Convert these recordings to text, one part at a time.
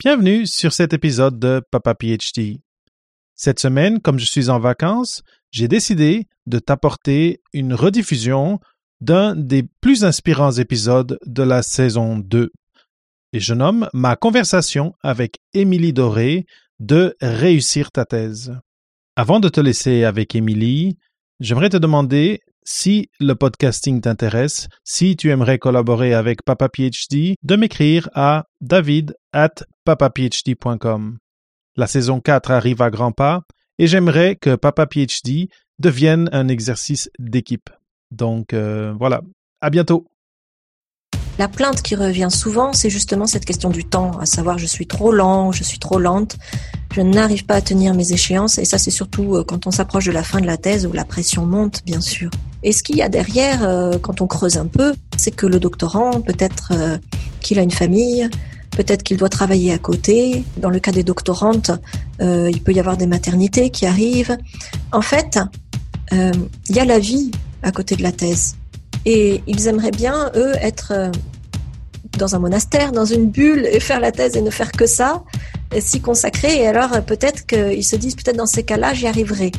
Bienvenue sur cet épisode de Papa PhD. Cette semaine, comme je suis en vacances, j'ai décidé de t'apporter une rediffusion d'un des plus inspirants épisodes de la saison 2. Et je nomme ma conversation avec Émilie Doré de Réussir ta thèse. Avant de te laisser avec Émilie, j'aimerais te demander si le podcasting t'intéresse, si tu aimerais collaborer avec Papa PhD, de m'écrire à david at papaphd.com. La saison 4 arrive à grands pas et j'aimerais que Papa PhD devienne un exercice d'équipe. Donc euh, voilà, à bientôt. La plainte qui revient souvent, c'est justement cette question du temps, à savoir je suis trop lent, je suis trop lente, je n'arrive pas à tenir mes échéances, et ça c'est surtout euh, quand on s'approche de la fin de la thèse où la pression monte, bien sûr. Et ce qu'il y a derrière, euh, quand on creuse un peu, c'est que le doctorant, peut-être qu'il a une famille, peut-être qu'il doit travailler à côté. Dans le cas des doctorantes, euh, il peut y avoir des maternités qui arrivent. En fait, euh, il y a la vie à côté de la thèse. Et ils aimeraient bien, eux, être euh, dans un monastère, dans une bulle, et faire la thèse et ne faire que ça, s'y consacrer. Et alors, peut-être qu'ils se disent, peut-être dans ces cas-là, j'y arriverai.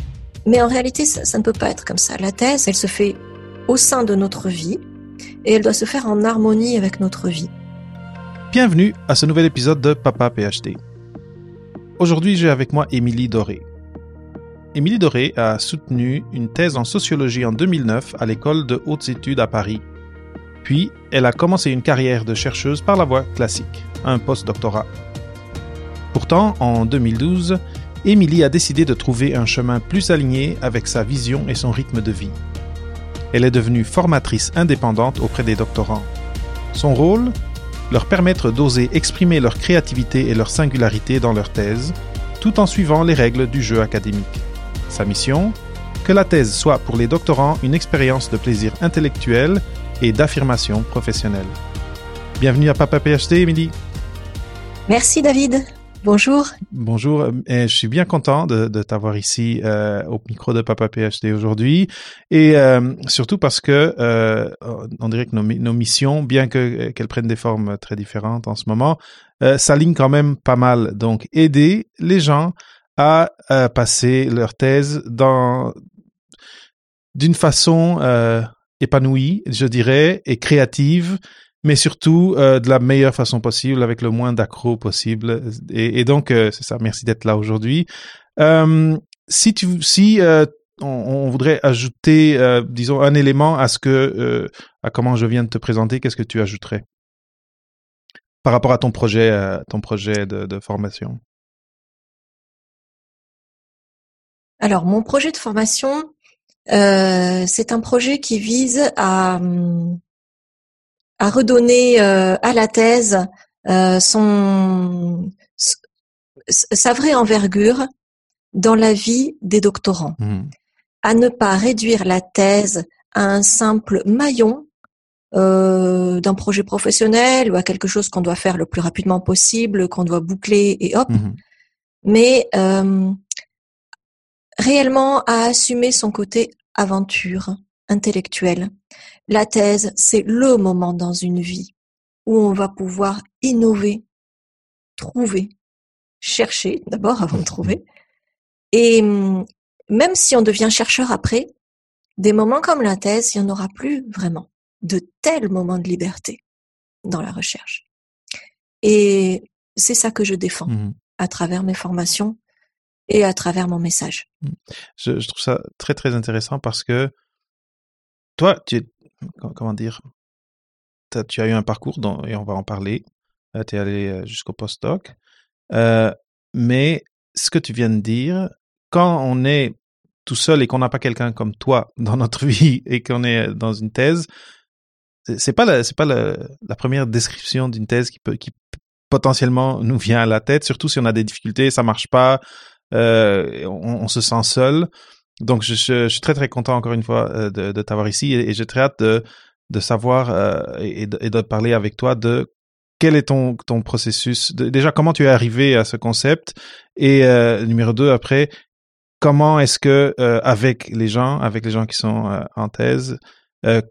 Mais en réalité, ça, ça ne peut pas être comme ça. La thèse, elle se fait au sein de notre vie, et elle doit se faire en harmonie avec notre vie. Bienvenue à ce nouvel épisode de Papa PhD. Aujourd'hui, j'ai avec moi Émilie Doré. Émilie Doré a soutenu une thèse en sociologie en 2009 à l'école de hautes études à Paris. Puis, elle a commencé une carrière de chercheuse par la voie classique, un post-doctorat. Pourtant, en 2012, Émilie a décidé de trouver un chemin plus aligné avec sa vision et son rythme de vie. Elle est devenue formatrice indépendante auprès des doctorants. Son rôle? Leur permettre d'oser exprimer leur créativité et leur singularité dans leur thèse, tout en suivant les règles du jeu académique. Sa mission Que la thèse soit pour les doctorants une expérience de plaisir intellectuel et d'affirmation professionnelle. Bienvenue à Papa PhD, Émilie. Merci David. Bonjour. Bonjour, et je suis bien content de, de t'avoir ici euh, au micro de Papa PhD aujourd'hui, et euh, surtout parce que euh, on dirait que nos, nos missions, bien que qu'elles prennent des formes très différentes en ce moment, s'alignent quand même pas mal. Donc, aider les gens à, à passer leur thèse dans d'une façon euh, épanouie, je dirais, et créative, mais surtout euh, de la meilleure façon possible, avec le moins d'accro possible. Et, donc, euh, c'est ça. Merci d'être là aujourd'hui. Euh, si tu, si on, voudrait ajouter, disons, un élément à ce que, à comment je viens de te présenter, qu'est-ce que tu ajouterais? Par rapport à ton projet, ton projet de formation Alors, mon projet de formation, euh, c'est un projet qui vise à, à redonner euh, à la thèse euh, son sa vraie envergure dans la vie des doctorants, mmh. à ne pas réduire la thèse à un simple maillon d'un projet professionnel ou à quelque chose qu'on doit faire le plus rapidement possible, qu'on doit boucler et hop, mmh. mais réellement à assumer son côté aventure intellectuelle. La thèse, c'est le moment dans une vie où on va pouvoir innover, trouver, chercher d'abord avant de trouver. Et hum, même si on devient chercheur après, des moments comme la thèse, il n'y en aura plus vraiment de tels moments de liberté dans la recherche. Et c'est ça que je défends mmh. à travers mes formations et à travers mon message. Mmh. Je, trouve ça très très intéressant parce que toi, tu comment dire, as, tu as eu un parcours et on va en parler. Euh, tu es allé euh, jusqu'au postdoc. Euh, mais ce que tu viens de dire, quand on est tout seul et qu'on n'a pas quelqu'un comme toi dans notre vie et qu'on est dans une thèse, c'est pas c'est pas la, la, première description d'une thèse qui peut, qui potentiellement nous vient à la tête, surtout si on a des difficultés, ça marche pas, euh, on, on, se sent seul. Donc, je, je, je, suis très, très content, encore une fois, euh, de, de t'avoir ici et, j'ai très hâte de, de savoir euh, et, de, et, de, parler avec toi de quel est ton, ton processus. Déjà, comment tu es arrivé à ce concept et euh, numéro deux, après, comment est-ce que, euh, avec les gens, avec les gens qui sont euh, en thèse,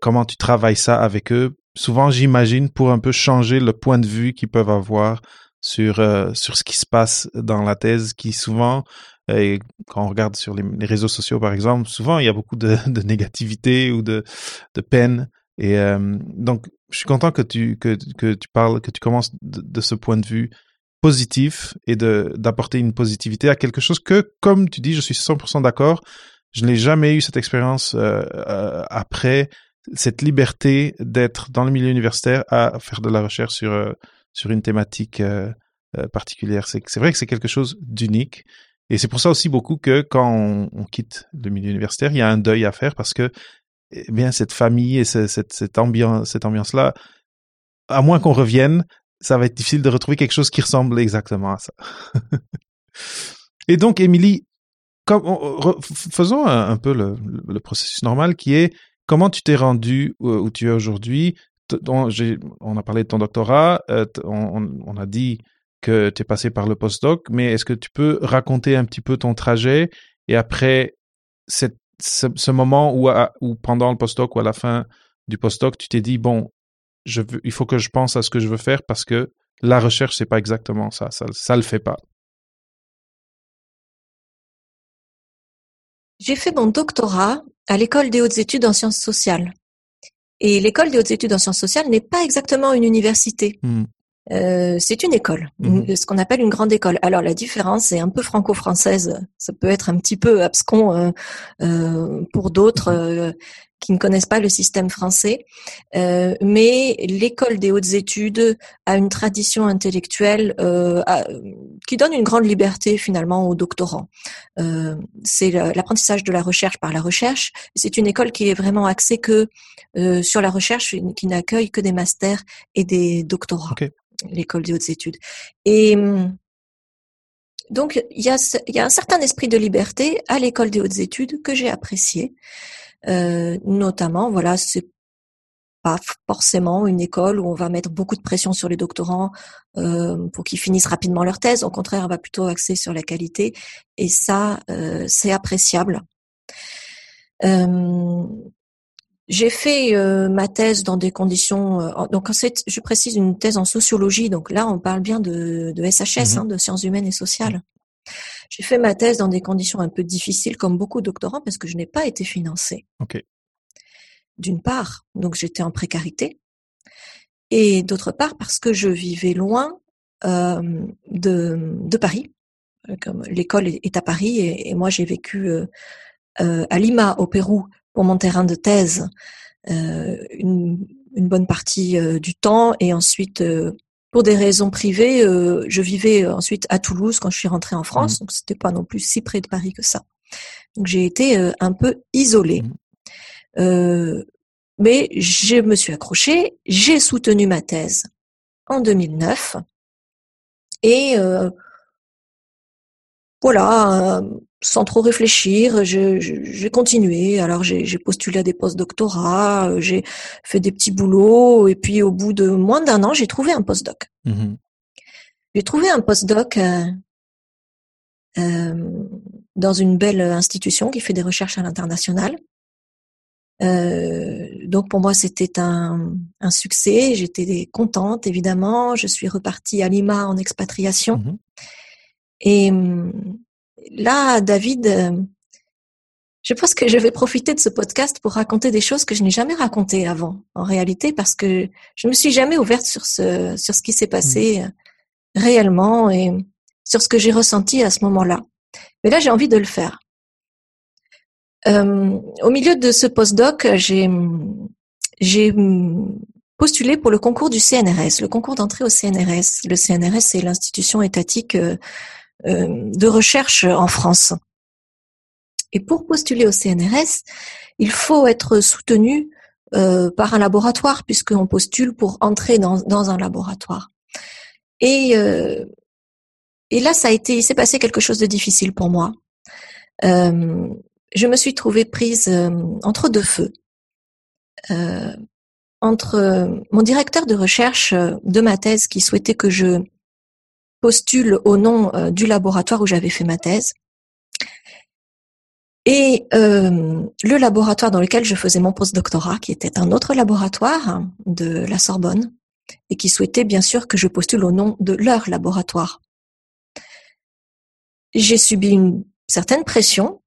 comment tu travailles ça avec eux? Souvent, j'imagine, pour un peu changer le point de vue qu'ils peuvent avoir sur euh, sur ce qui se passe dans la thèse, qui souvent et quand on regarde sur les, réseaux sociaux, par exemple, souvent il y a beaucoup de, de négativité ou de, de peine. Et donc, je suis content que tu que, que tu parles, que tu commences de, ce point de vue positif et d'apporter une positivité à quelque chose que, comme tu dis, je suis 100% d'accord. Je n'ai jamais eu cette expérience euh, euh, après cette liberté d'être dans le milieu universitaire à faire de la recherche sur euh, sur une thématique euh, euh, particulière. C'est vrai que c'est quelque chose d'unique. Et c'est pour ça aussi beaucoup que quand on, quitte le milieu universitaire, il y a un deuil à faire parce que eh bien cette famille et cette, cette, ambiance cette ambiance là, à moins qu'on revienne, ça va être difficile de retrouver quelque chose qui ressemble exactement à ça. et donc, Émilie, faisons un, un peu le, processus normal qui est comment tu t'es rendu où, où, tu es aujourd'hui. On, a parlé de ton doctorat, euh, on, a dit que tu es passé par le postdoc, mais est-ce que tu peux raconter un petit peu ton trajet et après ce, moment où pendant le postdoc ou à la fin du postdoc, tu t'es dit, bon, je veux, il faut que je pense à ce que je veux faire parce que la recherche, c'est pas exactement ça. Ça, ça le fait pas. J'ai fait mon doctorat à l'école des hautes études en sciences sociales. Et l'école des hautes études en sciences sociales n'est pas exactement une université. Mmh. Euh, c'est une école, mmh. ce qu'on appelle une grande école. Alors la différence est un peu franco-française, ça peut être un petit peu abscon euh, euh, pour d'autres qui ne connaissent pas le système français, euh, mais l'école des hautes études a une tradition intellectuelle euh, qui donne une grande liberté finalement aux doctorants. Euh, c'est l'apprentissage de la recherche par la recherche. C'est une école qui est vraiment axée que euh, sur la recherche, qui n'accueille que des masters et des doctorats. Okay. L'école des hautes études. Et donc il y, a, il y a un certain esprit de liberté à l'école des hautes études que j'ai apprécié. Euh, notamment, voilà, c'est pas forcément une école où on va mettre beaucoup de pression sur les doctorants euh, pour qu'ils finissent rapidement leur thèse. Au contraire, on va plutôt axer sur la qualité. Et ça, euh, c'est appréciable. Euh, j'ai fait euh, ma thèse dans des conditions. Euh, donc, en fait, je précise une thèse en sociologie. Donc là, on parle bien de, de SHS, mmh hein, de sciences humaines et sociales. J'ai fait ma thèse dans des conditions un peu difficiles, comme beaucoup de doctorants, parce que je n'ai pas été financée. Okay. D'une part, donc j'étais en précarité, et d'autre part parce que je vivais loin euh, de, de, Paris. Comme l'école est à Paris et, et moi j'ai vécu euh, euh, à Lima, au Pérou, pour mon terrain de thèse, euh, une, une, bonne partie euh, du temps, et ensuite euh, pour des raisons privées, euh, je vivais ensuite à Toulouse quand je suis rentrée en France, mmh. donc c'était pas non plus si près de Paris que ça. Donc j'ai été euh, un peu isolée. Mmh. Euh, mais je me suis accrochée, j'ai soutenu ma thèse en 2009 et euh, voilà, sans trop réfléchir, j'ai continué. Alors j'ai postulé à des post-doctorats, euh, j'ai fait des petits boulots, et puis au bout de moins d'un an, j'ai trouvé un postdoc. Mmh j'ai trouvé un postdoc euh, euh, dans une belle institution qui fait des recherches à l'international. Euh, donc pour moi c'était un, un succès, j'étais contente évidemment. Je suis repartie à Lima en expatriation. Mmh et là, David, euh, je pense que je vais profiter de ce podcast pour raconter des choses que je n'ai jamais racontées avant, en réalité, parce que je ne me suis jamais ouverte sur ce, sur ce qui s'est passé mmh. réellement et sur ce que j'ai ressenti à ce moment-là. Mais là, j'ai envie de le faire. Euh, au milieu de ce postdoc, j'ai, j'ai postulé pour le concours du CNRS, le concours d'entrée au CNRS. Le CNRS, c'est l'institution étatique euh, euh, de recherche en France. Et pour postuler au CNRS, il faut être soutenu euh, par un laboratoire puisqu'on postule pour entrer dans, un laboratoire. Et, euh, et là, ça a été, il s'est passé quelque chose de difficile pour moi. Euh, je me suis trouvée prise euh, entre deux feux. Euh, entre mon directeur de recherche de ma thèse qui souhaitait que je postule au nom euh, du laboratoire où j'avais fait ma thèse. Et euh, le laboratoire dans lequel je faisais mon postdoctorat, qui était un autre laboratoire de la Sorbonne, et qui souhaitaient bien sûr que je postule au nom de leur laboratoire. J'ai subi une certaine pression.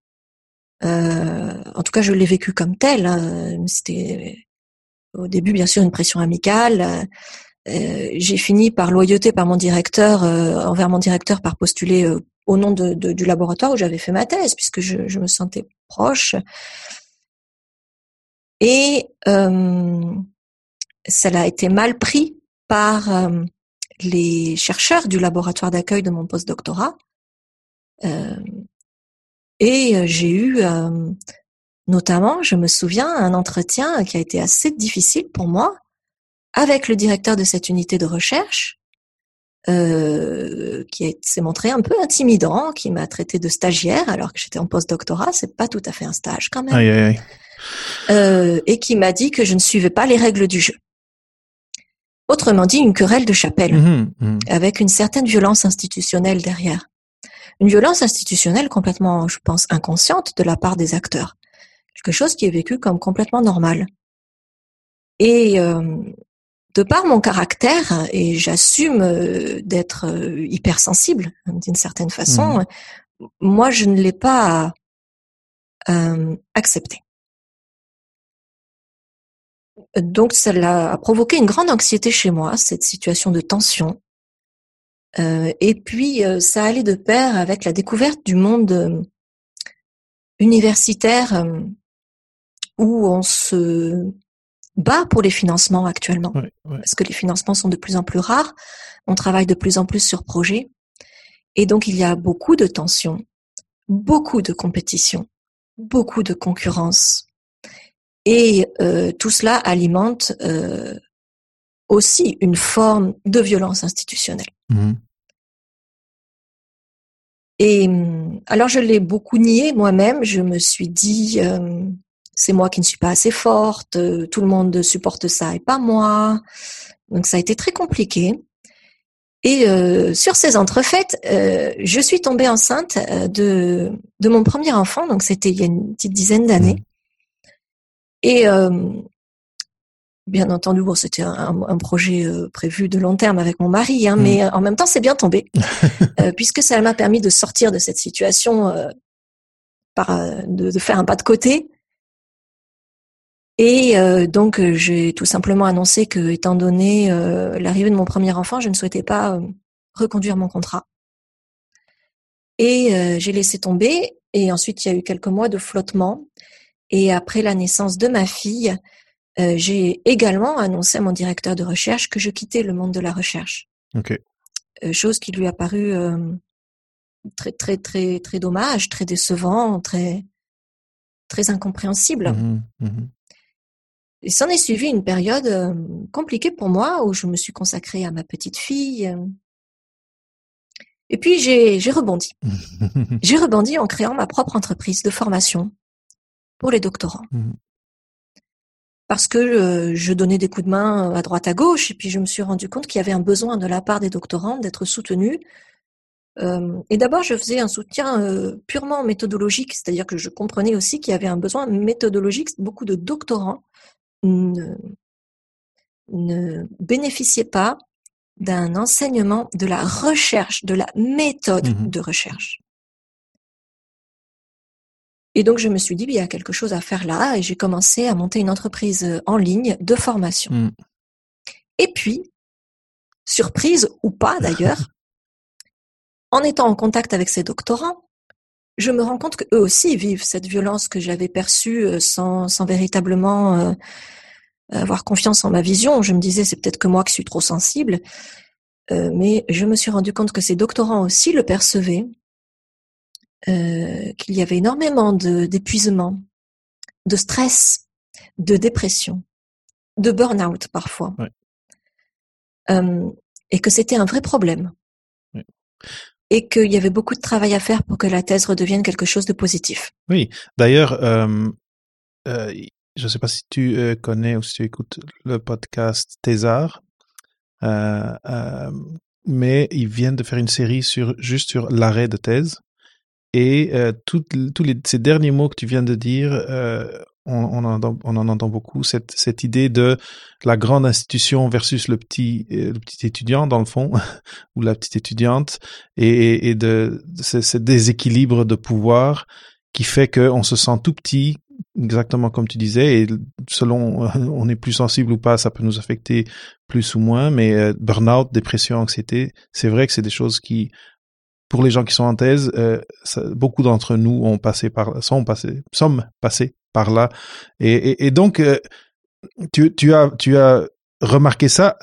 Euh, en tout cas, je l'ai vécu comme tel. Hein. C'était au début, bien sûr, une pression amicale. Euh, j'ai fini par loyauté par mon directeur, euh, envers mon directeur, par postuler euh, au nom de, de, du laboratoire où j'avais fait ma thèse, puisque je, je me sentais proche. Et euh, ça a été mal pris par euh, les chercheurs du laboratoire d'accueil de mon postdoctorat. Et j'ai eu, notamment, je me souviens, un entretien qui a été assez difficile pour moi avec le directeur de cette unité de recherche, euh, qui s'est montré un peu intimidant, qui m'a traité de stagiaire alors que j'étais en postdoctorat, c'est pas tout à fait un stage quand même, Aïe, aïe. Euh, et qui m'a dit que je ne suivais pas les règles du jeu. Autrement dit, une querelle de chapelle, Mhm, mhm. avec une certaine violence institutionnelle derrière. Une violence institutionnelle complètement, je pense, inconsciente de la part des acteurs. Quelque chose qui est vécu comme complètement normal. Et euh, de par mon caractère, et j'assume euh, d'être euh, hypersensible d'une certaine façon, moi je ne l'ai pas euh, accepté. Donc cela a provoqué une grande anxiété chez moi, cette situation de tension. Euh, et puis ça allait de pair avec la découverte du monde universitaire où on se bat pour les financements actuellement Ouais, ouais. parce que les financements sont de plus en plus rares, on travaille de plus en plus sur projets, et donc il y a beaucoup de tensions, beaucoup de compétition, beaucoup de concurrence, et euh, tout cela alimente euh, aussi une forme de violence institutionnelle. Mhm. Et hum, alors je l'ai beaucoup nié moi-même. Je me suis dit euh, c'est moi qui ne suis pas assez forte. euh, tout le monde supporte ça et pas moi. Donc ça a été très compliqué. Et euh, sur ces entrefaites, euh, je suis tombée enceinte euh, de de mon premier enfant. Donc c'était il y a une petite dizaine d'années. Et euh, bien entendu, bon, c'était un, un projet euh, prévu de long terme avec mon mari, hein, Mhm. mais en même temps, c'est bien tombé, euh, puisque ça m'a permis de sortir de cette situation, euh, par, de, de faire un pas de côté. Et euh, donc, euh, j'ai tout simplement annoncé que, étant donné euh, l'arrivée de mon premier enfant, je ne souhaitais pas euh, reconduire mon contrat. Et j'ai laissé tomber. Et ensuite, il y a eu quelques mois de flottement. Et après la naissance de ma fille, j'ai également annoncé à mon directeur de recherche que je quittais le monde de la recherche. Ok. Euh, chose qui lui a paru très très très très dommage, très décevant, très très incompréhensible. Mhm, mhm. Et s'en est suivi une période euh, compliquée pour moi où je me suis consacrée à ma petite fille. euh. Et puis j'ai j'ai rebondi. J'ai rebondi en créant ma propre entreprise de formation pour les doctorants. Mhm. Parce que euh, je donnais des coups de main à droite à gauche et puis je me suis rendu compte qu'il y avait un besoin de la part des doctorants d'être soutenus. Euh, et d'abord, je faisais un soutien purement méthodologique, c'est-à-dire que je comprenais aussi qu'il y avait un besoin méthodologique. Beaucoup de doctorants ne, ne bénéficiaient pas d'un enseignement de la recherche, de la méthode Mhm. de recherche. Et donc, je me suis dit, il y a quelque chose à faire là, et j'ai commencé à monter une entreprise euh, en ligne de formation. Mhm. Et puis, surprise ou pas d'ailleurs, en étant en contact avec ces doctorants, je me rends compte qu'eux aussi vivent cette violence que j'avais perçue euh, sans, sans véritablement euh, avoir confiance en ma vision. Je me disais, c'est peut-être que moi qui suis trop sensible. Euh, mais je me suis rendu compte que ces doctorants aussi le percevaient, euh, qu'il y avait énormément de- d'épuisement, de stress, de dépression, de burn-out parfois. Ouais. Euh, et que c'était un vrai problème. Ouais. Et qu'il y avait beaucoup de travail à faire pour que la thèse redevienne quelque chose de positif. Oui, d'ailleurs, euh, euh, je ne sais pas si tu euh, connais ou si tu écoutes le podcast Thésard, mais ils viennent de faire une série sur juste sur l'arrêt de thèse. Et tous les, ces derniers mots que tu viens de dire, on, on, en, on en entend beaucoup cette, cette idée de la grande institution versus le petit, le petit étudiant dans le fond ou la petite étudiante et, et de, de ce, déséquilibre de pouvoir qui fait qu'on se sent tout petit, exactement comme tu disais, et selon on est plus sensible ou pas, ça peut nous affecter plus ou moins, mais euh, burn-out, dépression, anxiété, c'est vrai que c'est des choses qui, pour les gens qui sont en thèse, euh, beaucoup d'entre nous ont passé par, sont passés, sommes passés par là, et, et, et donc euh, tu, tu as, tu as remarqué ça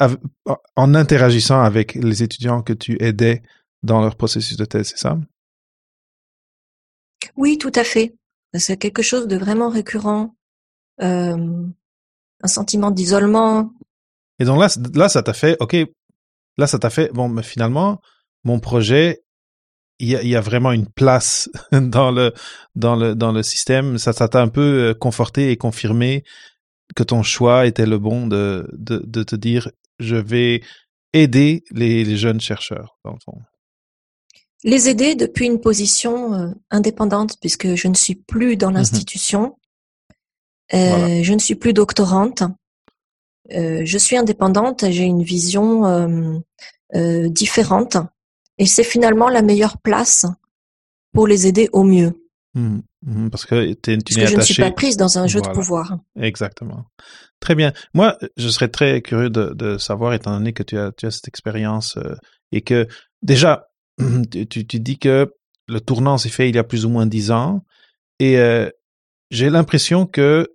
en interagissant avec les étudiants que tu aidais dans leur processus de thèse, c'est ça? Oui, tout à fait. C'est quelque chose de vraiment récurrent. Euh, un sentiment d'isolement. Et donc là, là, ça t'a fait, ok, là, ça t'a fait, bon, mais finalement, mon projet, il y a, il y a vraiment une place dans le, dans le, dans le système. Ça, ça t'a un peu euh, conforté et confirmé que ton choix était le bon de, de, de te dire, je vais aider les, les jeunes chercheurs, dans le fond. Les aider depuis une position euh, indépendante puisque je ne suis plus dans mmh l'institution, euh, voilà. je ne suis plus doctorante, euh, je suis indépendante, j'ai une vision euh, euh, différente et c'est finalement la meilleure place pour les aider au mieux. Mmh, mmh, parce que, tu parce que je ne suis pas prise dans un jeu voilà. de pouvoir. Exactement. Très bien. Moi, je serais très curieux de, de savoir, étant donné que tu as, tu as cette expérience et que déjà, tu, tu, dis que le tournant s'est fait il y a plus ou moins dix ans et euh, j'ai l'impression que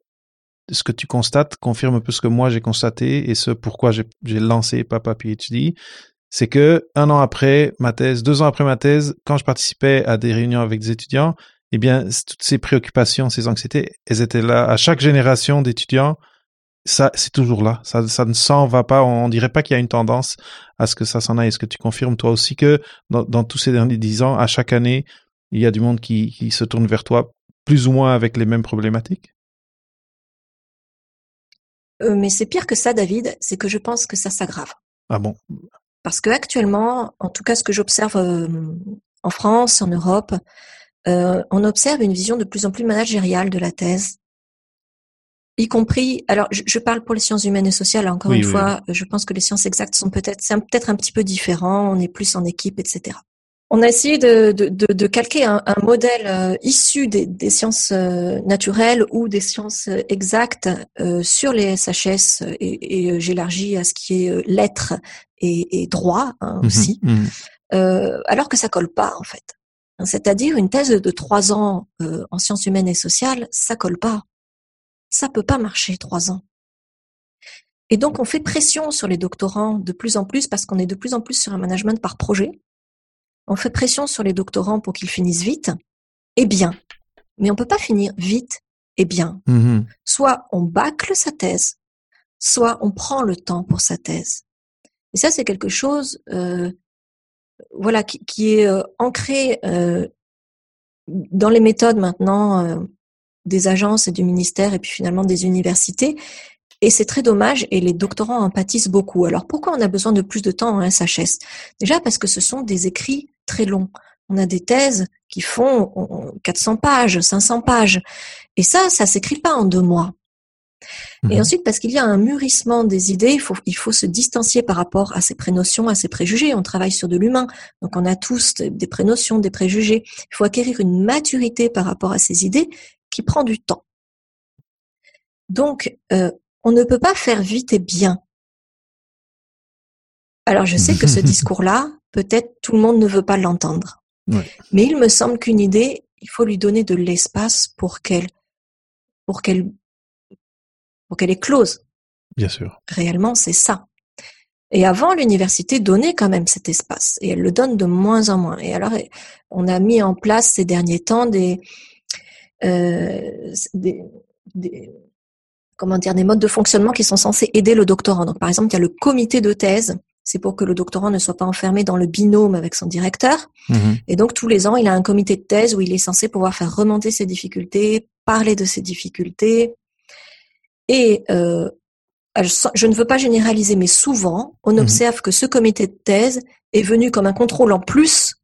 ce que tu constates confirme un peu ce que moi j'ai constaté et ce pourquoi j'ai lancé Papa PhD, c'est que un an après ma thèse, deux ans après ma thèse, quand je participais à des réunions avec des étudiants, eh bien toutes ces préoccupations, ces anxiétés, elles étaient là à chaque génération d'étudiants ça, c'est toujours là. Ça, ça ne s'en va pas. On, on dirait pas qu'il y a une tendance à ce que ça s'en aille. Est-ce que tu confirmes toi aussi que dans, dans, tous ces derniers dix ans, à chaque année, il y a du monde qui, qui se tourne vers toi, plus ou moins avec les mêmes problématiques? Euh, Mais c'est pire que ça, David. C'est que je pense que ça s'aggrave. Ah bon? Parce que actuellement, en tout cas, ce que j'observe euh, en France, en Europe, euh, on observe une vision de plus en plus managériale de la thèse y compris, alors je, je, parle pour les sciences humaines et sociales, encore oui, une oui, fois, oui. je pense que les sciences exactes sont peut-être, c'est peut-être un petit peu différent, on est plus en équipe, etc. On a essayé de, de, de, de calquer un, un modèle euh, issu des, des, sciences euh, naturelles ou des sciences euh, exactes euh, sur les SHS et, et euh, j'élargis à ce qui est lettres et, et droit hein, mmh, aussi, mmh. alors que ça colle pas en fait. C'est-à-dire une thèse de trois ans en sciences humaines et sociales, ça colle pas ça peut pas marcher trois ans. Et donc, on fait pression sur les doctorants de plus en plus parce qu'on est de plus en plus sur un management par projet. On fait pression sur les doctorants pour qu'ils finissent vite et bien. Mais on peut pas finir vite et bien. Mmh. Soit on bâcle sa thèse, soit on prend le temps pour sa thèse. Et ça, c'est quelque chose, euh, voilà, qui, qui est euh, ancré euh, dans les méthodes maintenant des agences et du ministère et puis finalement des universités. Et c'est très dommage et les doctorants en pâtissent beaucoup. Alors pourquoi on a besoin de plus de temps en SHS Déjà parce que ce sont des écrits très longs. On a des thèses qui font 400 pages, 500 pages. Et ça, ça s'écrit pas en deux mois. Mmh. Et ensuite, parce qu'il y a un mûrissement des idées, il faut, il faut se distancier par rapport à ces prénotions, à ces préjugés. On travaille sur de l'humain, donc on a tous des prénotions, des préjugés. Il faut acquérir une maturité par rapport à ces idées qui prend du temps. Donc, euh, on ne peut pas faire vite et bien. Alors, je sais que ce discours-là, peut-être tout le monde ne veut pas l'entendre. Ouais. Mais il me semble qu'une idée, il faut lui donner de l'espace pour qu'elle, pour qu'elle, pour qu'elle éclose. Bien sûr. Réellement, c'est ça. Et avant, l'université donnait quand même cet espace, et elle le donne de moins en moins. Et alors, on a mis en place ces derniers temps des, euh, des, des, comment dire, des modes de fonctionnement qui sont censés aider le doctorant. Donc, par exemple, il y a le comité de thèse. C'est pour que le doctorant ne soit pas enfermé dans le binôme avec son directeur. Mmh. Et donc, tous les ans, il a un comité de thèse où il est censé pouvoir faire remonter ses difficultés, parler de ses difficultés. Et euh, je ne veux pas généraliser, mais souvent, on mmh. observe que ce comité de thèse est venu comme un contrôle en plus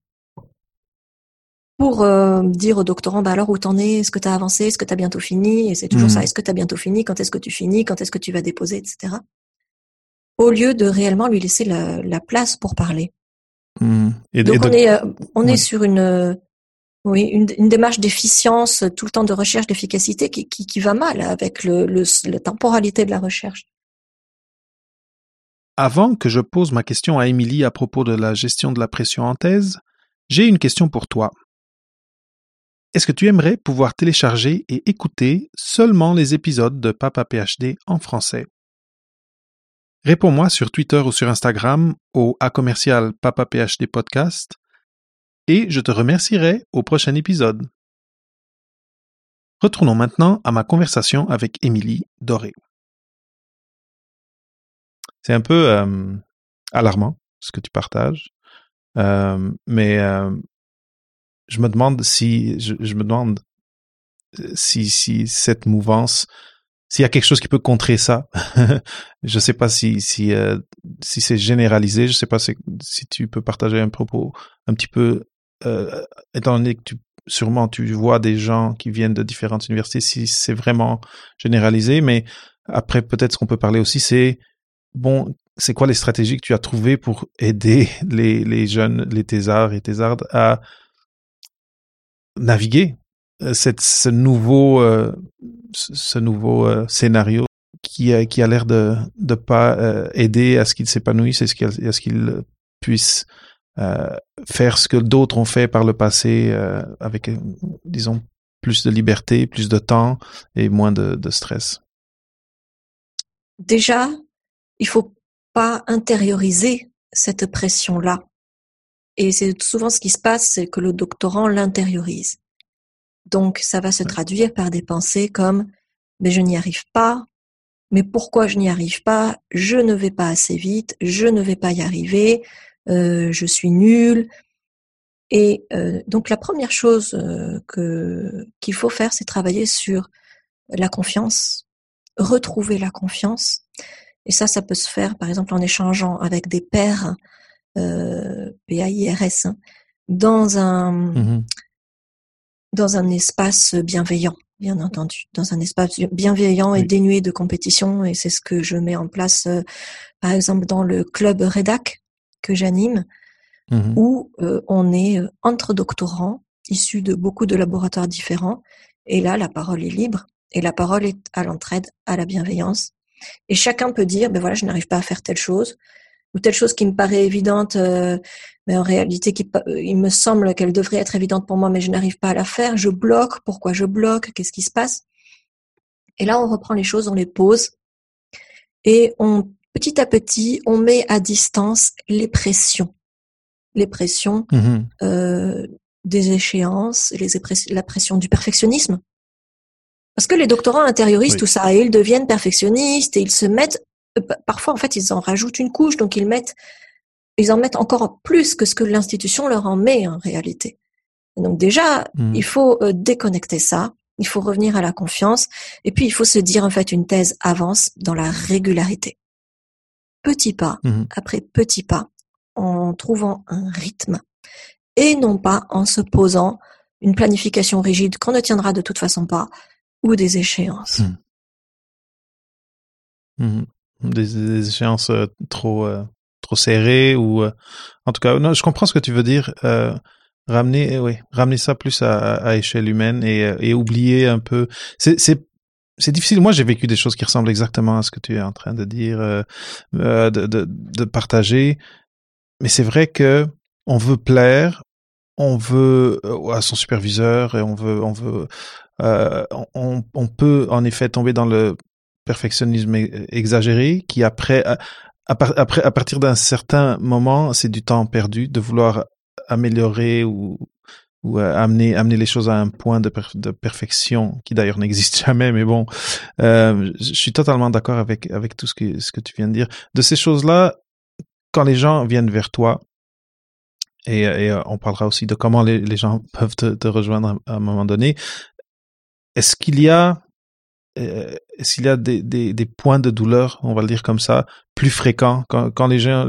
pour euh, dire au doctorant, bah alors où t'en es, est-ce que t'as avancé, est-ce que t'as bientôt fini, et c'est toujours Mhm. ça, est-ce que t'as bientôt fini, quand est-ce que tu finis, quand est-ce que tu vas déposer, etc. Au lieu de réellement lui laisser la, la place pour parler. Et, Donc et on est, euh, on Ouais. est sur une, euh, oui, une, une démarche d'efficience, tout le temps de recherche d'efficacité qui, qui, qui va mal avec le, le, la temporalité de la recherche. Avant que je pose ma question à Émilie à propos de la gestion de la pression en thèse, j'ai une question pour toi. Est-ce que tu aimerais pouvoir télécharger et écouter seulement les épisodes de Papa PhD en français? Réponds-moi sur Twitter ou sur Instagram au A commercial Papa PhD podcast et je te remercierai au prochain épisode. Retournons maintenant à ma conversation avec Émilie Doré. C'est un peu euh, alarmant ce que tu partages, euh, mais euh, je me demande si je, je me demande si si cette mouvance, s'il y a quelque chose qui peut contrer ça. je sais pas si si euh, si c'est généralisé. Je sais pas si, si tu peux partager un propos un petit peu euh, étant donné que tu sûrement tu vois des gens qui viennent de différentes universités si c'est vraiment généralisé mais après peut-être ce qu'on peut parler aussi c'est bon c'est quoi les stratégies que tu as trouvées pour aider les les jeunes les thésards et thésardes à naviguer cette ce nouveau euh, ce nouveau euh, scénario qui a, qui a l'air de de pas euh, aider à ce qu'ils s'épanouissent et qu'il- à ce qu'ils puissent euh, faire ce que d'autres ont fait par le passé euh, avec, euh, disons, plus de liberté, plus de temps et moins de, de stress. Déjà, il faut pas intérioriser cette pression-là. Et c'est souvent ce qui se passe, c'est que le doctorant l'intériorise. Donc, ça va se traduire par des pensées comme mais je n'y arrive pas, mais pourquoi je n'y arrive pas? Je ne vais pas assez vite, je ne vais pas y arriver, euh, je suis nul. Et euh, donc, la première chose euh, que qu'il faut faire, c'est travailler sur la confiance, retrouver la confiance. Et ça, ça peut se faire, par exemple, en échangeant avec des pairs, euh, P-A-I-R-S, hein, dans un, Mhm. Dans un espace bienveillant, bien entendu, dans un espace bienveillant et Oui. dénué de compétition. Et c'est ce que je mets en place, euh, par exemple, dans le club Redac que j'anime, Mhm. où euh, on est euh, entre doctorants, issus de beaucoup de laboratoires différents. Et là, la parole est libre et la parole est à l'entraide, à la bienveillance. Et chacun peut dire, ben voilà, je n'arrive pas à faire telle chose ou telle chose qui me paraît évidente, euh, mais en réalité, qui, euh, il me semble qu'elle devrait être évidente pour moi, mais je n'arrive pas à la faire. Je bloque. Pourquoi je bloque? Qu'est-ce qui se passe? Et là, on reprend les choses, on les pose et on petit à petit, on met à distance les pressions, les pressions Mhm. euh, des échéances, les la pression du perfectionnisme. Parce que les doctorants intériorisent Oui. tout ça et ils deviennent perfectionnistes et ils se mettent, parfois en fait ils en rajoutent une couche, donc ils mettent, ils en mettent encore plus que ce que l'institution leur en met en réalité. Donc déjà, Mhm. il faut euh, déconnecter ça, il faut revenir à la confiance et puis il faut se dire en fait une thèse avance dans la régularité. Petit pas Mhm. après petit pas, en trouvant un rythme et non pas en se posant une planification rigide qu'on ne tiendra de toute façon pas ou des échéances. Mhm. Des, des échéances euh, trop euh, trop serrées ou euh, en tout cas non je comprends ce que tu veux dire euh, ramener euh, oui ramener ça plus à, à échelle humaine et, euh, et oublier un peu. C'est c'est c'est difficile. Moi j'ai vécu des choses qui ressemblent exactement à ce que tu es en train de dire de, de de partager. Mais c'est vrai que on veut plaire on veut à son superviseur et on veut on veut euh, on, on peut en effet tomber dans le perfectionnisme exagéré qui après à, à partir d'un certain moment c'est du temps perdu de vouloir améliorer ou ou euh, amener amener les choses à un point de, de perfection qui d'ailleurs n'existe jamais mais bon euh, je suis totalement d'accord avec avec tout ce que ce que tu viens de dire. De ces choses là quand les gens viennent vers toi et, euh, on parlera aussi de comment les, gens peuvent te rejoindre à un moment donné est-ce qu'il y a euh, qu'il y a des, des, des points de douleur, on va le dire comme ça, plus fréquents quand, quand les gens,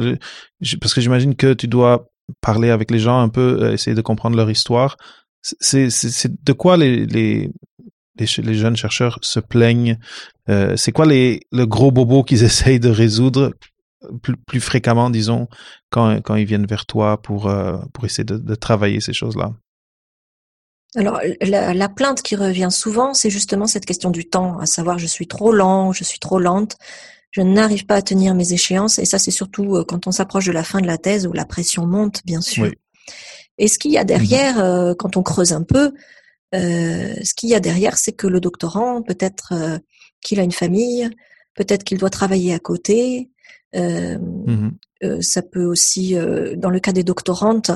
parce que j'imagine que tu dois parler avec les gens un peu, euh, essayer de comprendre leur histoire. c'est de quoi les, les, les, jeunes chercheurs se plaignent euh, C'est quoi les, le gros bobo qu'ils essayent de résoudre plus, plus, fréquemment, disons, quand, quand ils viennent vers toi pour, pour essayer de, de travailler ces choses-là? Alors, la, la, plainte qui revient souvent, c'est justement cette question du temps, à savoir je suis trop lent, je suis trop lente, je n'arrive pas à tenir mes échéances, et ça c'est surtout euh, quand on s'approche de la fin de la thèse où la pression monte, bien sûr. Et ce qu'il y a derrière, mhm. euh, quand on creuse un peu, euh, ce qu'il y a derrière, c'est que le doctorant, peut-être euh, qu'il a une famille, peut-être qu'il doit travailler à côté. Mhm. ça peut aussi, dans le cas des doctorantes,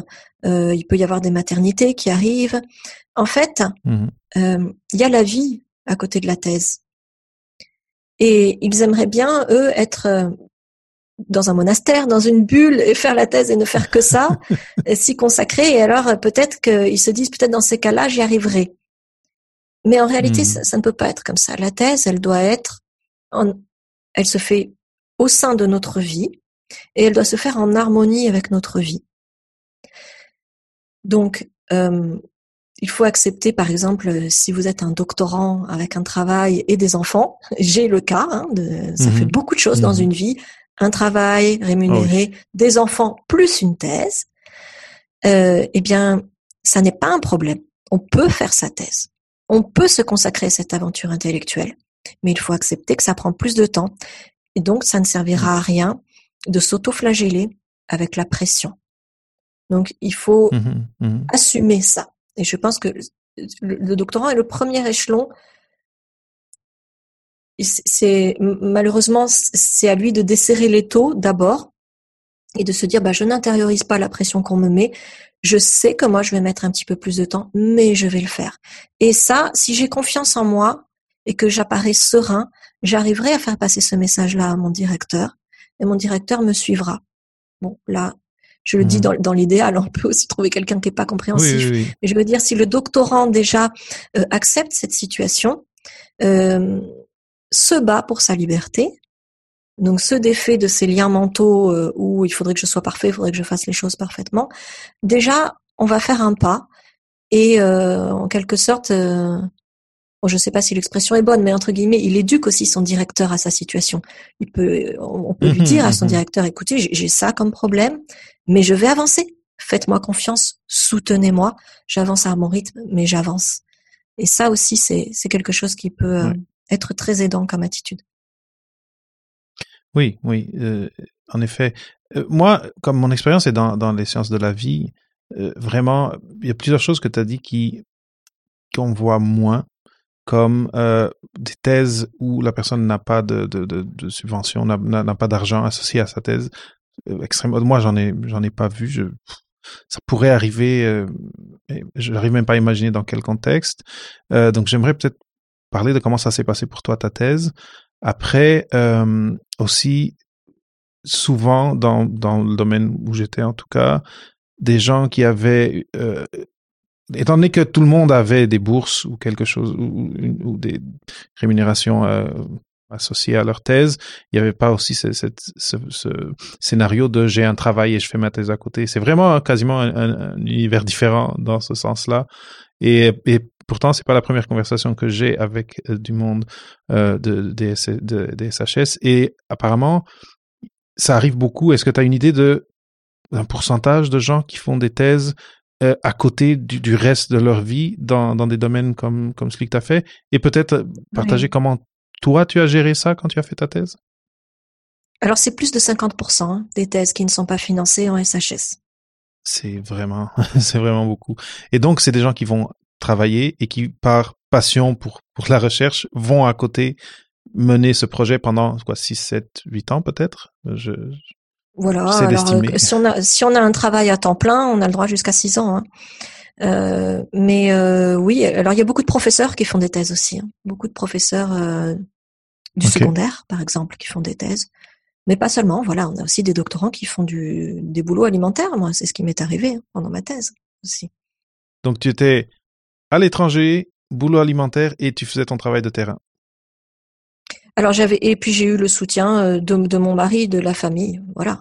il peut y avoir des maternités qui arrivent. En fait, mhm. il y a la vie à côté de la thèse. Et ils aimeraient bien, eux, être dans un monastère, dans une bulle et faire la thèse et ne faire que ça, s'y consacrer. Et alors peut-être qu'ils se disent peut-être dans ces cas-là j'y arriverai. Mais en réalité hmm. ça, ne peut pas être comme ça. La thèse elle doit être, en, elle se fait au sein de notre vie et elle doit se faire en harmonie avec notre vie. Donc euh, il faut accepter, par exemple, si vous êtes un doctorant avec un travail et des enfants, j'ai le cas, hein, de, ça fait hmm. beaucoup de choses dans hmm. une vie, un travail rémunéré, ah des enfants plus une thèse, euh, eh bien, ça n'est pas un problème. On peut faire sa thèse. On peut se consacrer à cette aventure intellectuelle, mais il faut accepter que ça prend plus de temps. Et donc, ça ne servira à rien de s'auto-flageller avec la pression. Donc, il faut mmh mmh assumer ça. Et je pense que le doctorant est le premier échelon. C'est malheureusement c'est à lui de desserrer les taux d'abord et de se dire bah je n'intériorise pas la pression qu'on me met. Je sais que moi je vais mettre un petit peu plus de temps mais je vais le faire. Et ça si j'ai confiance en moi et que j'apparais serein j'arriverai à faire passer ce message là à mon directeur et mon directeur me suivra bon là je le dis mmh. dans, l'idéal, on peut aussi trouver quelqu'un qui n'est pas compréhensif. Mais je veux dire, si le doctorant déjà euh, accepte cette situation, euh, se bat pour sa liberté, donc ce défait de ces liens mentaux euh, où il faudrait que je sois parfait, il faudrait que je fasse les choses parfaitement, déjà on va faire un pas et euh, en quelque sorte, euh, je ne sais pas si l'expression est bonne, mais entre guillemets, il éduque aussi son directeur à sa situation. Il peut, on peut lui mmh dire à son mmh directeur, écoutez, j'ai ça comme problème, mais je vais avancer. Faites-moi confiance, soutenez-moi, j'avance à mon rythme, mais j'avance. Et ça aussi, c'est quelque chose qui peut être très aidant comme attitude. Oui, oui, euh, en effet. Euh, moi, comme mon expérience est dans, dans les sciences de la vie, euh, vraiment, il y a plusieurs choses que tu as dit qui qu'on voit moins, comme des thèses où la personne n'a pas de, de, de, de subvention, n'a pas d'argent associé à sa thèse. extrêmement, moi, j'en ai, j'en ai pas vu. Je, ça pourrait arriver, je n'arrive même pas à imaginer dans quel contexte. donc, j'aimerais peut-être parler de comment ça s'est passé pour toi ta thèse. Après, euh, aussi, souvent dans, dans le domaine où j'étais en tout cas, des gens qui avaient, euh, étant donné que tout le monde avait des bourses ou quelque chose, ou, des rémunérations euh, associées à leur thèse, il n'y avait pas aussi ce, scénario de j'ai un travail et je fais ma thèse à côté. C'est vraiment quasiment un, un, univers différent dans ce sens-là. Et, et pourtant, c'est pas la première conversation que j'ai avec euh, du monde euh, de, des, de, SHS. Et apparemment, ça arrive beaucoup. Est-ce que tu as une idée de un pourcentage de gens qui font des thèses euh, à côté du, du, reste de leur vie dans, dans des domaines comme, comme celui que tu as fait Et peut-être partager comment toi, tu as géré ça quand tu as fait ta thèse? Alors, c'est plus de 50% hein, des thèses qui ne sont pas financées en SHS. C'est vraiment, c'est vraiment beaucoup. Et donc, c'est des gens qui vont travailler et qui, par passion pour, pour la recherche, vont à côté mener ce projet pendant quoi 6, 7, 8 ans peut-être? Je, Voilà, alors, euh, si, on a, si on a un travail à temps plein, on a le droit jusqu'à 6 ans. Hein. Euh, mais euh, oui, alors il y a beaucoup de professeurs qui font des thèses aussi. Hein. Beaucoup de professeurs euh, du secondaire, par exemple, qui font des thèses. Mais pas seulement, voilà, on a aussi des doctorants qui font du, des boulots alimentaires. Moi, c'est ce qui m'est arrivé hein, pendant ma thèse aussi. Donc tu étais à l'étranger, boulot alimentaire et tu faisais ton travail de terrain. Alors j'avais et puis j'ai eu le soutien euh, de, mon mari, de la famille, voilà.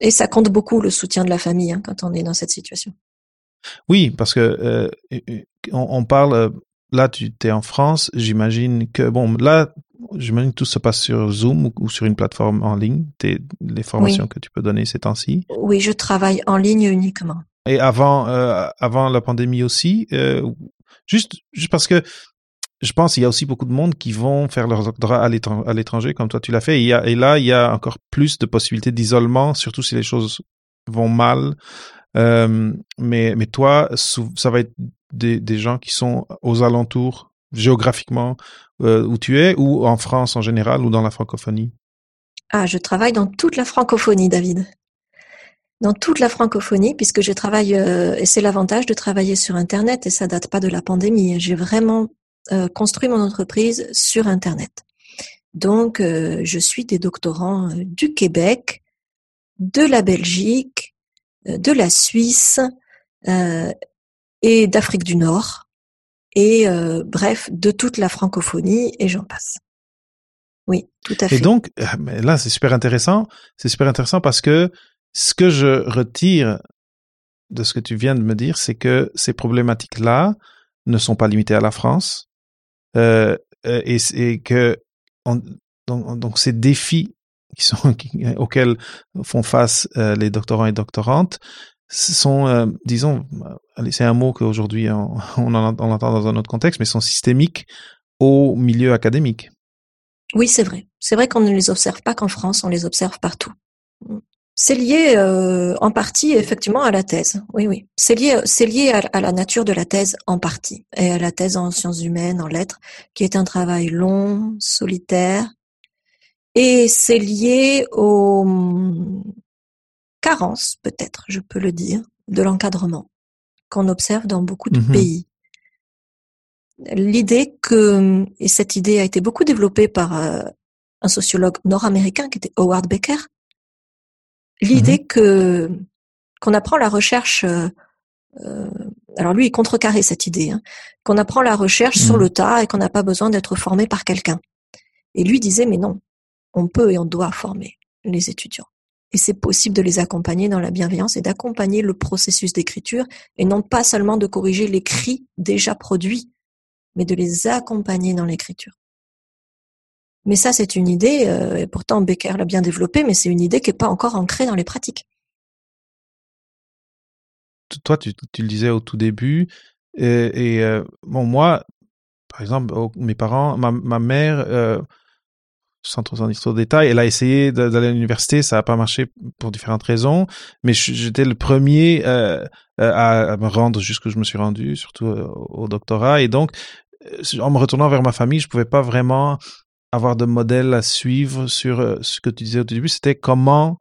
Et ça compte beaucoup le soutien de la famille hein, quand on est dans cette situation. Oui, parce que euh, on, on, parle là, tu es en France, j'imagine que bon, là, j'imagine que tout se passe sur Zoom ou, sur une plateforme en ligne. Les formations Oui. que tu peux donner ces temps-ci. Oui, je travaille en ligne uniquement. Et avant, euh, avant la pandémie aussi, euh, juste, juste parce que je pense qu'il y a aussi beaucoup de monde qui vont faire leur doctorat à l'étran- à l'étranger, comme toi tu l'as fait. Et, là, il y a encore plus de possibilités d'isolement, surtout si les choses vont mal. Euh, mais, toi, ça va être des, gens qui sont aux alentours géographiquement euh, où tu es, ou en France en général, ou dans la francophonie? Ah, je travaille dans toute la francophonie, David. Dans toute la francophonie, puisque je travaille, euh, et c'est l'avantage de travailler sur Internet, et ça date pas de la pandémie. J'ai vraiment euh, construit mon entreprise sur Internet. Donc, euh, je suis des doctorants euh, du Québec, de la Belgique, de la Suisse et d'Afrique du Nord, et bref, de toute la francophonie, et j'en passe. Oui, tout à fait. Et donc, là, c'est super intéressant. C'est super intéressant parce que ce que je retire de ce que tu viens de me dire, c'est que ces problématiques-là ne sont pas limitées à la France euh, euh, et, que on- donc, ces défis auxquels font face euh, les doctorants et doctorantes sont, disons, c'est un mot qu'aujourd'hui on, on, en- on l'entend dans un autre contexte, mais sont systémiques au milieu académique. Oui, c'est vrai. C'est vrai qu'on ne les observe pas qu'en France, on les observe partout. C'est lié euh, en partie effectivement à la thèse. Oui, oui. C'est lié, c'est lié à, à la nature de la thèse en partie et à la thèse en sciences humaines, en lettres, qui est un travail long, solitaire, et c'est lié aux hum, carences, peut-être, je peux le dire, de l'encadrement qu'on observe dans beaucoup de Mhm. pays. L'idée que, et cette idée a été beaucoup développée par euh, un sociologue nord-américain qui était Howard Becker, l'idée que qu'on apprend la recherche. euh, euh, alors lui, il contrecarrait cette idée, hein, qu'on apprend la recherche sur Mhm. le tas et qu'on n'a pas besoin d'être formé par quelqu'un. Et lui disait mais non, on peut et on doit former les étudiants. Et c'est possible de les accompagner dans la bienveillance et d'accompagner le processus d'écriture et non pas seulement de corriger l'écrit déjà produit, mais de les accompagner dans l'écriture. Mais ça, c'est une idée, euh, et pourtant Becker l'a bien développée, mais c'est une idée qui n'est pas encore ancrée dans les pratiques. toi, tu, le disais au tout début, et, euh, moi, par exemple, mes parents, ma, mère, euh, sans trop en dire trop de détails, elle a essayé d'aller à l'université, ça n'a pas marché pour différentes raisons, mais j'étais le premier à, me rendre jusqu'où je me suis rendu, surtout au doctorat, et donc, en me retournant vers ma famille, je pouvais pas vraiment avoir de modèle à suivre sur euh, ce que tu disais au début, c'était comment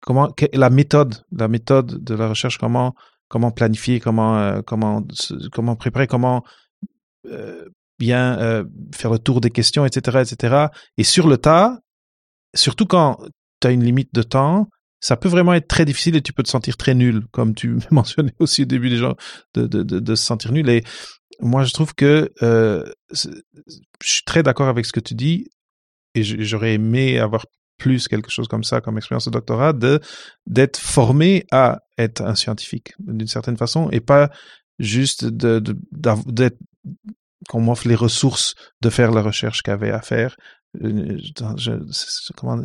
comment la méthode la méthode de la recherche comment comment planifier comment euh, comment comment préparer comment euh, bien faire le tour des questions etc etc et sur le tas surtout quand tu as une limite de temps ça peut vraiment être très difficile et tu peux te sentir très nul comme tu mentionnais aussi au début des gens de, de, de, de se sentir nul. Et moi je trouve que euh, je suis très d'accord avec ce que tu dis et j'aurais aimé avoir plus quelque chose comme ça comme expérience de doctorat de d'être formé à être un scientifique d'une certaine façon et pas juste d'être qu'on m'offre les ressources de faire la recherche qu'il y avait à faire. Euh, je, comment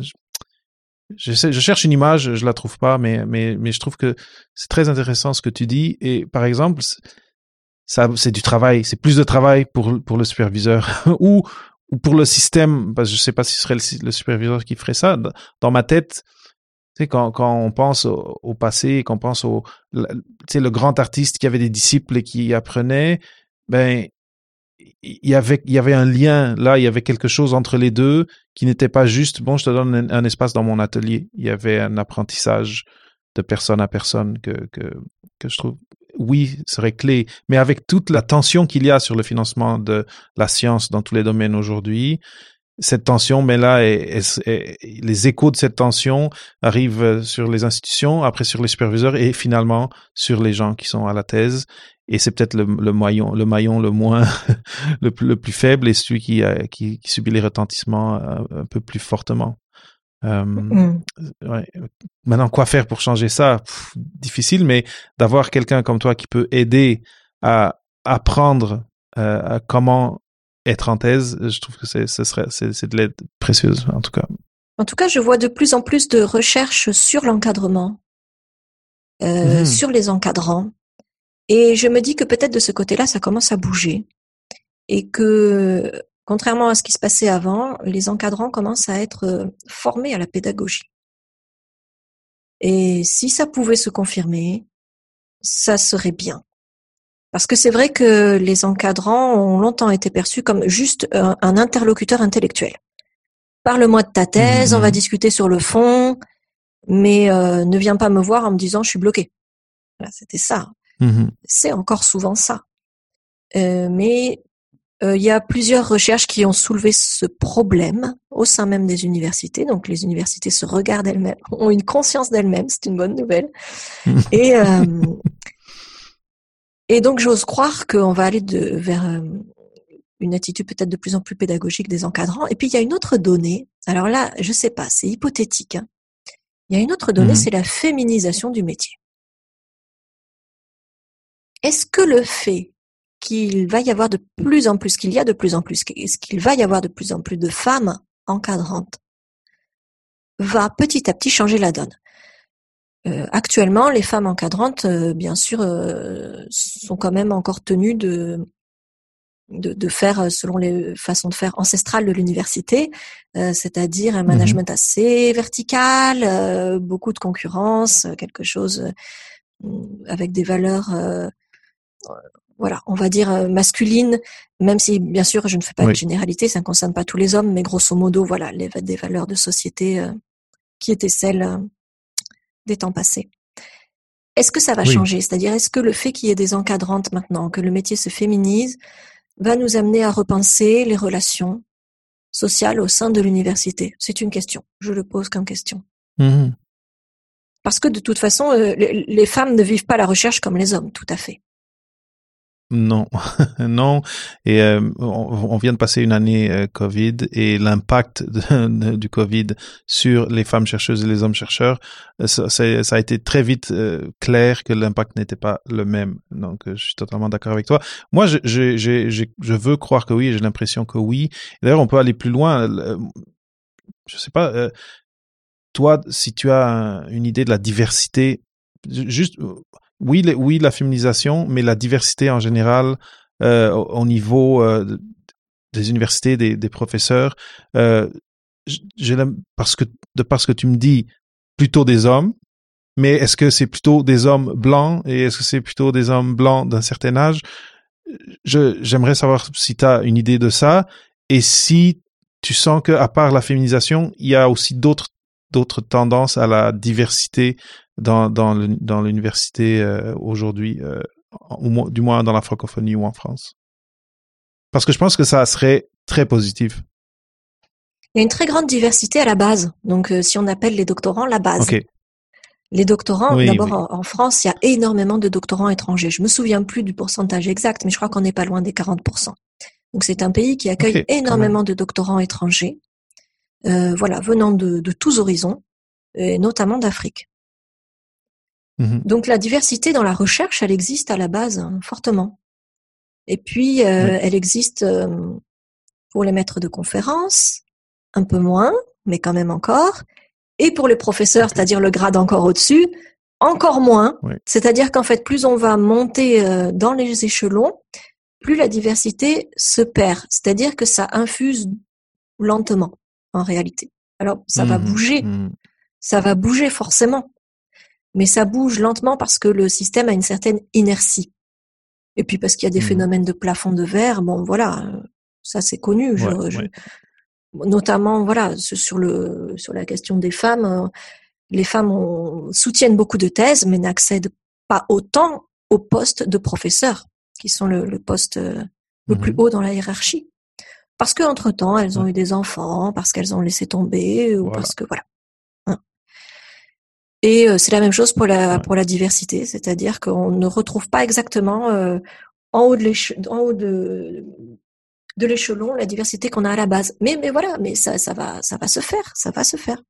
je, cherche une image je la trouve pas mais mais je trouve que c'est très intéressant ce que tu dis et par exemple ça c'est du travail c'est plus de travail pour pour le superviseur ou ou pour le système, parce que je sais pas si ce serait le, superviseur qui ferait ça. Dans ma tête, tu sais, quand, quand on pense au, passé, qu'on pense au, tu sais, le grand artiste qui avait des disciples et qui apprenait, ben, il y avait, il y avait un lien là, il y avait quelque chose entre les deux qui n'était pas juste, bon, je te donne un, un, espace dans mon atelier. Il y avait un apprentissage de personne à personne que, que, que je trouve oui, serait clé. Mais avec toute la tension qu'il y a sur le financement de la science dans tous les domaines aujourd'hui, cette tension, mais là, les échos de cette tension arrivent sur les institutions, après sur les superviseurs et finalement sur les gens qui sont à la thèse. Et c'est peut-être le, maillon, le maillon le moins, le, plus, le plus faible et celui qui, qui, subit les retentissements un, un peu plus fortement. Euh, mm. ouais. Maintenant, quoi faire pour changer ça? Difficile, mais d'avoir quelqu'un comme toi qui peut aider à apprendre euh, à comment être en thèse, je trouve que c'est ce serait c'est de l'aide précieuse en tout cas. En tout cas, je vois de plus en plus de recherches sur l'encadrement, euh, mm. sur les encadrants, et je me dis que peut-être de ce côté-là, ça commence à bouger, et que Contrairement à ce qui se passait avant, les encadrants commencent à être euh, formés à la pédagogie. Et si ça pouvait se confirmer, ça serait bien. Parce que c'est vrai que les encadrants ont longtemps été perçus comme juste un, interlocuteur intellectuel. Parle-moi de ta thèse, on va mmh. discuter sur le fond, mais euh, ne viens pas me voir en me disant je suis bloqué. Voilà, c'était ça. Mmh c'est encore souvent ça. Euh, mais euh, il y a plusieurs recherches qui ont soulevé ce problème au sein même des universités. Donc les universités se regardent elles-mêmes, ont une conscience d'elles-mêmes, c'est une bonne nouvelle. et, euh, et donc j'ose croire qu'on va aller de, vers euh, une attitude peut-être de plus en plus pédagogique des encadrants. Et puis il y a une autre donnée. Alors là, je sais pas, c'est hypothétique. Hein. Il y a une autre donnée, mhm. c'est la féminisation du métier. Est-ce que le fait qu'il va y avoir de plus en plus, qu'il y a de plus en plus, qu'il va y avoir de plus en plus de femmes encadrantes, va petit à petit changer la donne. Euh, actuellement, les femmes encadrantes, euh, bien sûr, euh, sont quand même encore tenues de, de, faire selon les façons de faire ancestrales de l'université, c'est-à-dire un mmh management assez vertical, beaucoup de concurrence, quelque chose avec des valeurs voilà, on va dire euh, masculine, même si bien sûr je ne fais pas de généralité, ça ne concerne pas tous les hommes, mais grosso modo, voilà, les, des valeurs de société euh, qui étaient celles euh, des temps passés. Est-ce que ça va changer? C'est-à-dire, est-ce que le fait qu'il y ait des encadrantes maintenant, que le métier se féminise, va nous amener à repenser les relations sociales au sein de l'université? C'est une question. Je le pose comme question. Mmh Parce que de toute façon, les femmes ne vivent pas la recherche comme les hommes, tout à fait. Non, non. Et euh, on, vient de passer une année euh, Covid et l'impact du Covid sur les femmes chercheuses et les hommes chercheurs, euh, ça, a été très vite clair que l'impact n'était pas le même. Donc, je suis totalement d'accord avec toi. Moi, je, je, veux croire que oui, j'ai l'impression que oui. D'ailleurs, on peut aller plus loin. Je sais pas. toi, si tu as une idée de la diversité, juste oui, oui, la féminisation, mais la diversité en général euh, au, niveau euh, des universités, des, professeurs. Euh, j'ai parce que de parce que tu me dis plutôt des hommes, mais est-ce que c'est plutôt des hommes blancs et est-ce que c'est plutôt des hommes blancs d'un certain âge? Je j'aimerais savoir si tu as une idée de ça et si tu sens que à part la féminisation, il y a aussi d'autres d'autres tendances à la diversité dans, dans, dans l'université euh, aujourd'hui, euh, du moins dans la francophonie ou en France Parce que je pense que ça serait très positif. Il y a une très grande diversité à la base. Donc, euh, si on appelle les doctorants la base. Les doctorants, d'abord en, France, il y a énormément de doctorants étrangers. Je me souviens plus du pourcentage exact, mais je crois qu'on n'est pas loin des 40%. Donc, c'est un pays qui accueille énormément de doctorants étrangers, voilà, venant de, de tous horizons, et notamment d'Afrique. Mmh Donc la diversité dans la recherche, elle existe à la base hein, fortement. Et puis, euh, elle existe euh, pour les maîtres de conférences, un peu moins, mais quand même encore. Et pour les professeurs, c'est-à-dire le grade encore au-dessus, encore moins. C'est-à-dire qu'en fait, plus on va monter euh, dans les échelons, plus la diversité se perd. C'est-à-dire que ça infuse lentement, en réalité. Alors, ça va mmh bouger. Mmh ça va bouger forcément mais ça bouge lentement parce que le système a une certaine inertie. Et puis parce qu'il y a des mmh. phénomènes de plafond de verre, bon voilà, ça c'est connu. Notamment voilà sur le sur la question des femmes, euh, les femmes soutiennent beaucoup de thèses, mais n'accèdent pas autant au poste de professeur, qui sont le, poste euh, le plus mmh haut dans la hiérarchie. Parce qu'entre temps, elles ont eu des enfants, parce qu'elles ont laissé tomber, ou parce que voilà. Et euh, c'est la même chose pour la pour la diversité, c'est-à-dire qu'on ne retrouve pas exactement euh, en haut de en haut de de l'échelon la diversité qu'on a à la base. Mais mais voilà, mais ça ça va ça va se faire, ça va se faire.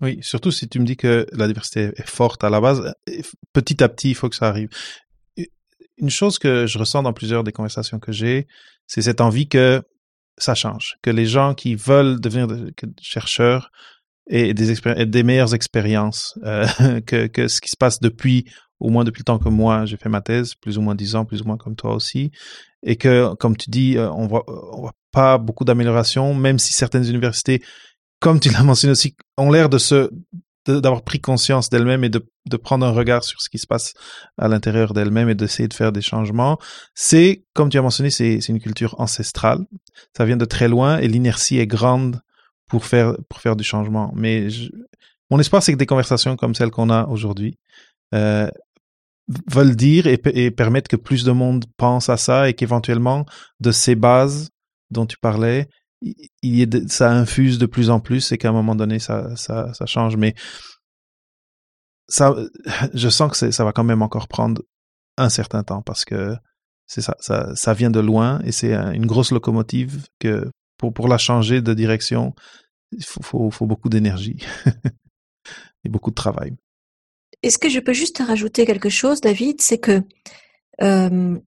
Oui, surtout si tu me dis que la diversité est forte à la base, petit à petit, il faut que ça arrive. Une chose que je ressens dans plusieurs des conversations que j'ai, c'est cette envie que ça change, que les gens qui veulent devenir chercheurs aient des, meilleures expériences euh, que, ce qui se passe depuis, au moins depuis le temps que moi j'ai fait ma thèse, plus ou moins dix ans, plus ou moins comme toi aussi, et que, comme tu dis, euh, on voit, voit pas beaucoup d'amélioration, même si certaines universités comme tu l'as mentionné aussi, ont l'air de se d'avoir pris conscience d'elles-mêmes et de, de prendre un regard sur ce qui se passe à l'intérieur d'elles-mêmes et d'essayer de faire des changements. C'est, comme tu as mentionné, c'est une culture ancestrale. Ça vient de très loin et l'inertie est grande pour faire, pour faire du changement. Mais mon espoir, c'est que des conversations comme celles qu'on a aujourd'hui euh, veulent dire et, et permettent que plus de monde pense à ça et qu'éventuellement, de ces bases dont tu parlais, il, ça infuse de plus en plus et qu'à un moment donné, ça, ça, ça change. Mais ça, je sens que ça va quand même encore prendre un certain temps parce que c'est ça, ça, ça vient de loin et c'est une grosse locomotive que pour, pour la changer de direction, il faut, faut, faut beaucoup d'énergie et beaucoup de travail. Est-ce que je peux juste rajouter quelque chose, David? C'est que euh,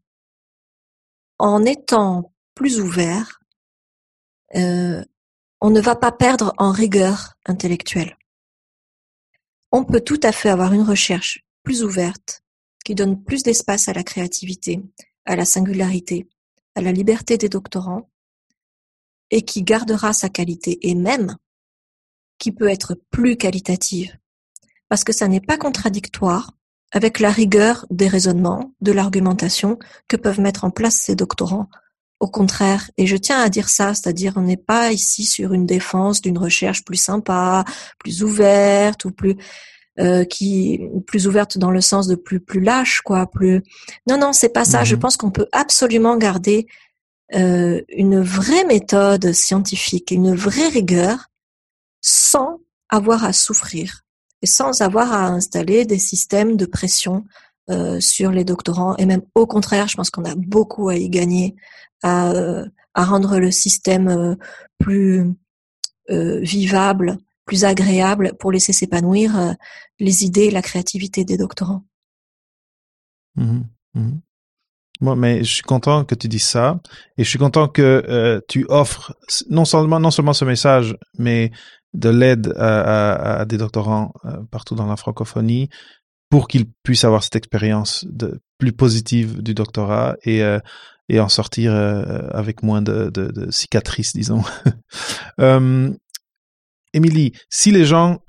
en étant plus ouvert, euh, on ne va pas perdre en rigueur intellectuelle. On peut tout à fait avoir une recherche plus ouverte, qui donne plus d'espace à la créativité, à la singularité, à la liberté des doctorants, et qui gardera sa qualité, et même qui peut être plus qualitative, parce que ça n'est pas contradictoire avec la rigueur des raisonnements, de l'argumentation que peuvent mettre en place ces doctorants au contraire, et je tiens à dire ça, c'est-à-dire on n'est pas ici sur une défense d'une recherche plus sympa, plus ouverte ou plus euh, qui plus ouverte dans le sens de plus plus lâche quoi, plus non non c'est pas ça. Je mhm. pense qu'on peut absolument garder euh, une vraie méthode scientifique, une vraie rigueur, sans avoir à souffrir et sans avoir à installer des systèmes de pression euh, sur les doctorants et même au contraire, je pense qu'on a beaucoup à y gagner à, euh, à rendre le système euh, plus vivable, plus agréable pour laisser s'épanouir les idées et la créativité des doctorants. Mmh mmh mais je suis content que tu dises ça et je suis content que tu offres non seulement non seulement ce message, mais de l'aide à, des doctorants partout dans la francophonie pour qu'ils puissent avoir cette expérience plus positive du doctorat et et en sortir euh, avec moins de, cicatrices, disons. euh, Émilie, si les gens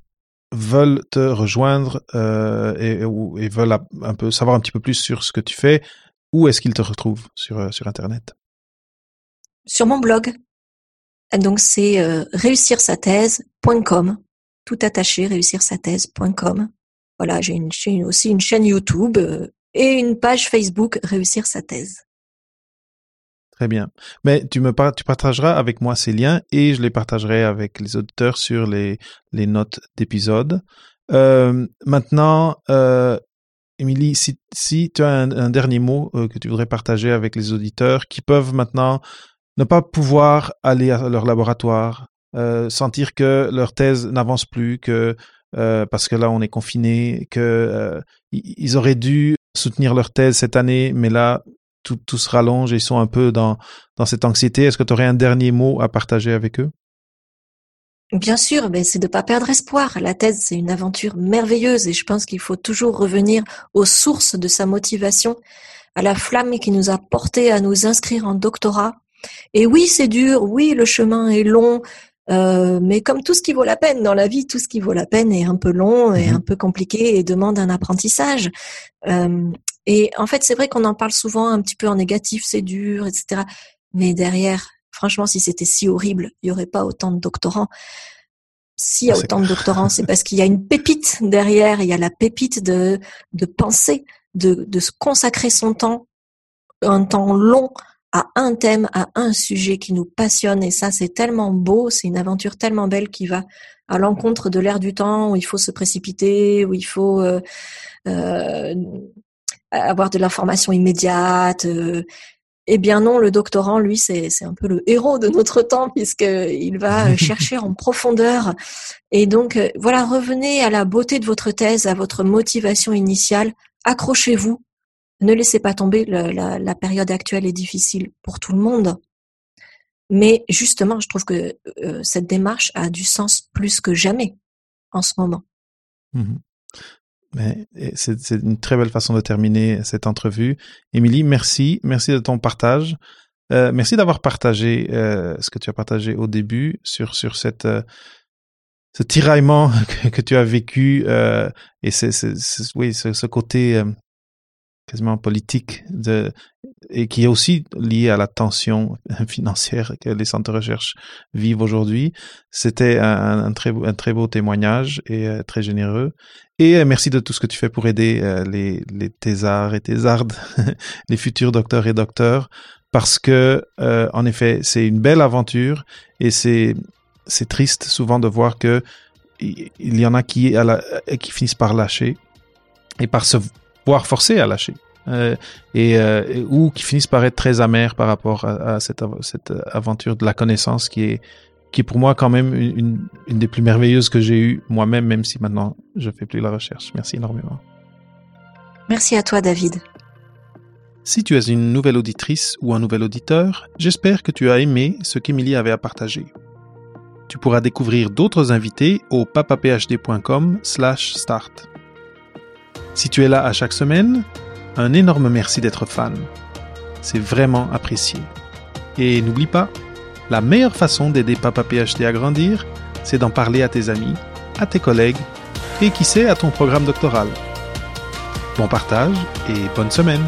veulent te rejoindre euh, et, veulent un peu savoir un petit peu plus sur ce que tu fais, où est-ce qu'ils te retrouvent sur, euh, sur Internet? Sur mon blog. Donc c'est euh, réussirsathèse.com, tout attaché, réussirsathèse.com. Voilà, j'ai une, aussi une chaîne YouTube euh, et une page Facebook Réussir sa thèse. Très bien. Mais tu me partageras avec moi ces liens et je les partagerai avec les auditeurs sur les, notes d'épisode. Euh, maintenant, euh, Émilie, si, tu as un, dernier mot euh, que tu voudrais partager avec les auditeurs qui peuvent maintenant ne pas pouvoir aller à leur laboratoire, sentir que leur thèse n'avance plus, que euh, parce que là on est confiné, que euh, ils auraient dû soutenir leur thèse cette année, mais là tout, se rallonge et ils sont un peu dans, cette anxiété. Est-ce que tu aurais un dernier mot à partager avec eux? Bien sûr, mais c'est de pas perdre espoir. La thèse, c'est une aventure merveilleuse et je pense qu'il faut toujours revenir aux sources de sa motivation, à la flamme qui nous a porté à nous inscrire en doctorat. Et oui, c'est dur, oui, le chemin est long, euh, mais comme tout ce qui vaut la peine dans la vie, tout ce qui vaut la peine est un peu long et mhm. un peu compliqué et demande un apprentissage. Euh, et en fait, c'est vrai qu'on en parle souvent un petit peu en négatif, c'est dur, etc. Mais derrière, franchement, si c'était si horrible, il y aurait pas autant de doctorants. S'il y a ah, autant de doctorants, c'est parce qu'il y a une pépite derrière. Il y a la pépite de de penser, de de se consacrer son temps, un temps long à un thème, à un sujet qui nous passionne. Et ça, c'est tellement beau, c'est une aventure tellement belle qui va à l'encontre de l'ère du temps où il faut se précipiter, où il faut euh, euh, avoir de l'information immédiate. Euh, Eh bien non, le doctorant, lui, c'est un peu le héros de notre temps puisqu'il va chercher en profondeur. Et donc, voilà, revenez à la beauté de votre thèse, à votre motivation initiale. Accrochez-vous. Ne laissez pas tomber. La, période actuelle est difficile pour tout le monde. Mais justement, je trouve que euh, cette démarche a du sens plus que jamais en ce moment. Mmh c'est une très belle façon de terminer cette entrevue. Émilie, merci. Merci de ton partage. Euh, merci d'avoir partagé euh, ce que tu as partagé au début sur, sur cette, ce tiraillement que, tu as vécu et c'est, oui, ce, côté quasiment politique de, et qui est aussi lié à la tension financière que les centres de recherche vivent aujourd'hui. C'était un, très, beau témoignage et euh, très généreux. Et euh, merci de tout ce que tu fais pour aider euh, les, les thésards et thésardes, les futurs docteurs et docteurs, parce que, en effet, c'est une belle aventure et c'est, triste souvent de voir que il y en a qui, qui finissent par lâcher et par se voire forcés à lâcher. Euh, et euh, ou qui finissent par être très amers par rapport à, à cette, cette, aventure de la connaissance qui est qui est pour moi quand même une, une des plus merveilleuses que j'ai eues moi-même, même si maintenant je fais plus la recherche. Merci énormément. Merci à toi, David. Si tu es une nouvelle auditrice ou un nouvel auditeur, j'espère que tu as aimé ce qu'Emilie avait à partager. Tu pourras découvrir d'autres invités au papaphd.com/start. Si tu es là à chaque semaine, un énorme merci d'être fan. C'est vraiment apprécié. Et n'oublie pas, la meilleure façon d'aider Papa PhD à grandir, c'est d'en parler à tes amis, à tes collègues et qui sait à ton programme doctoral. Bon partage et bonne semaine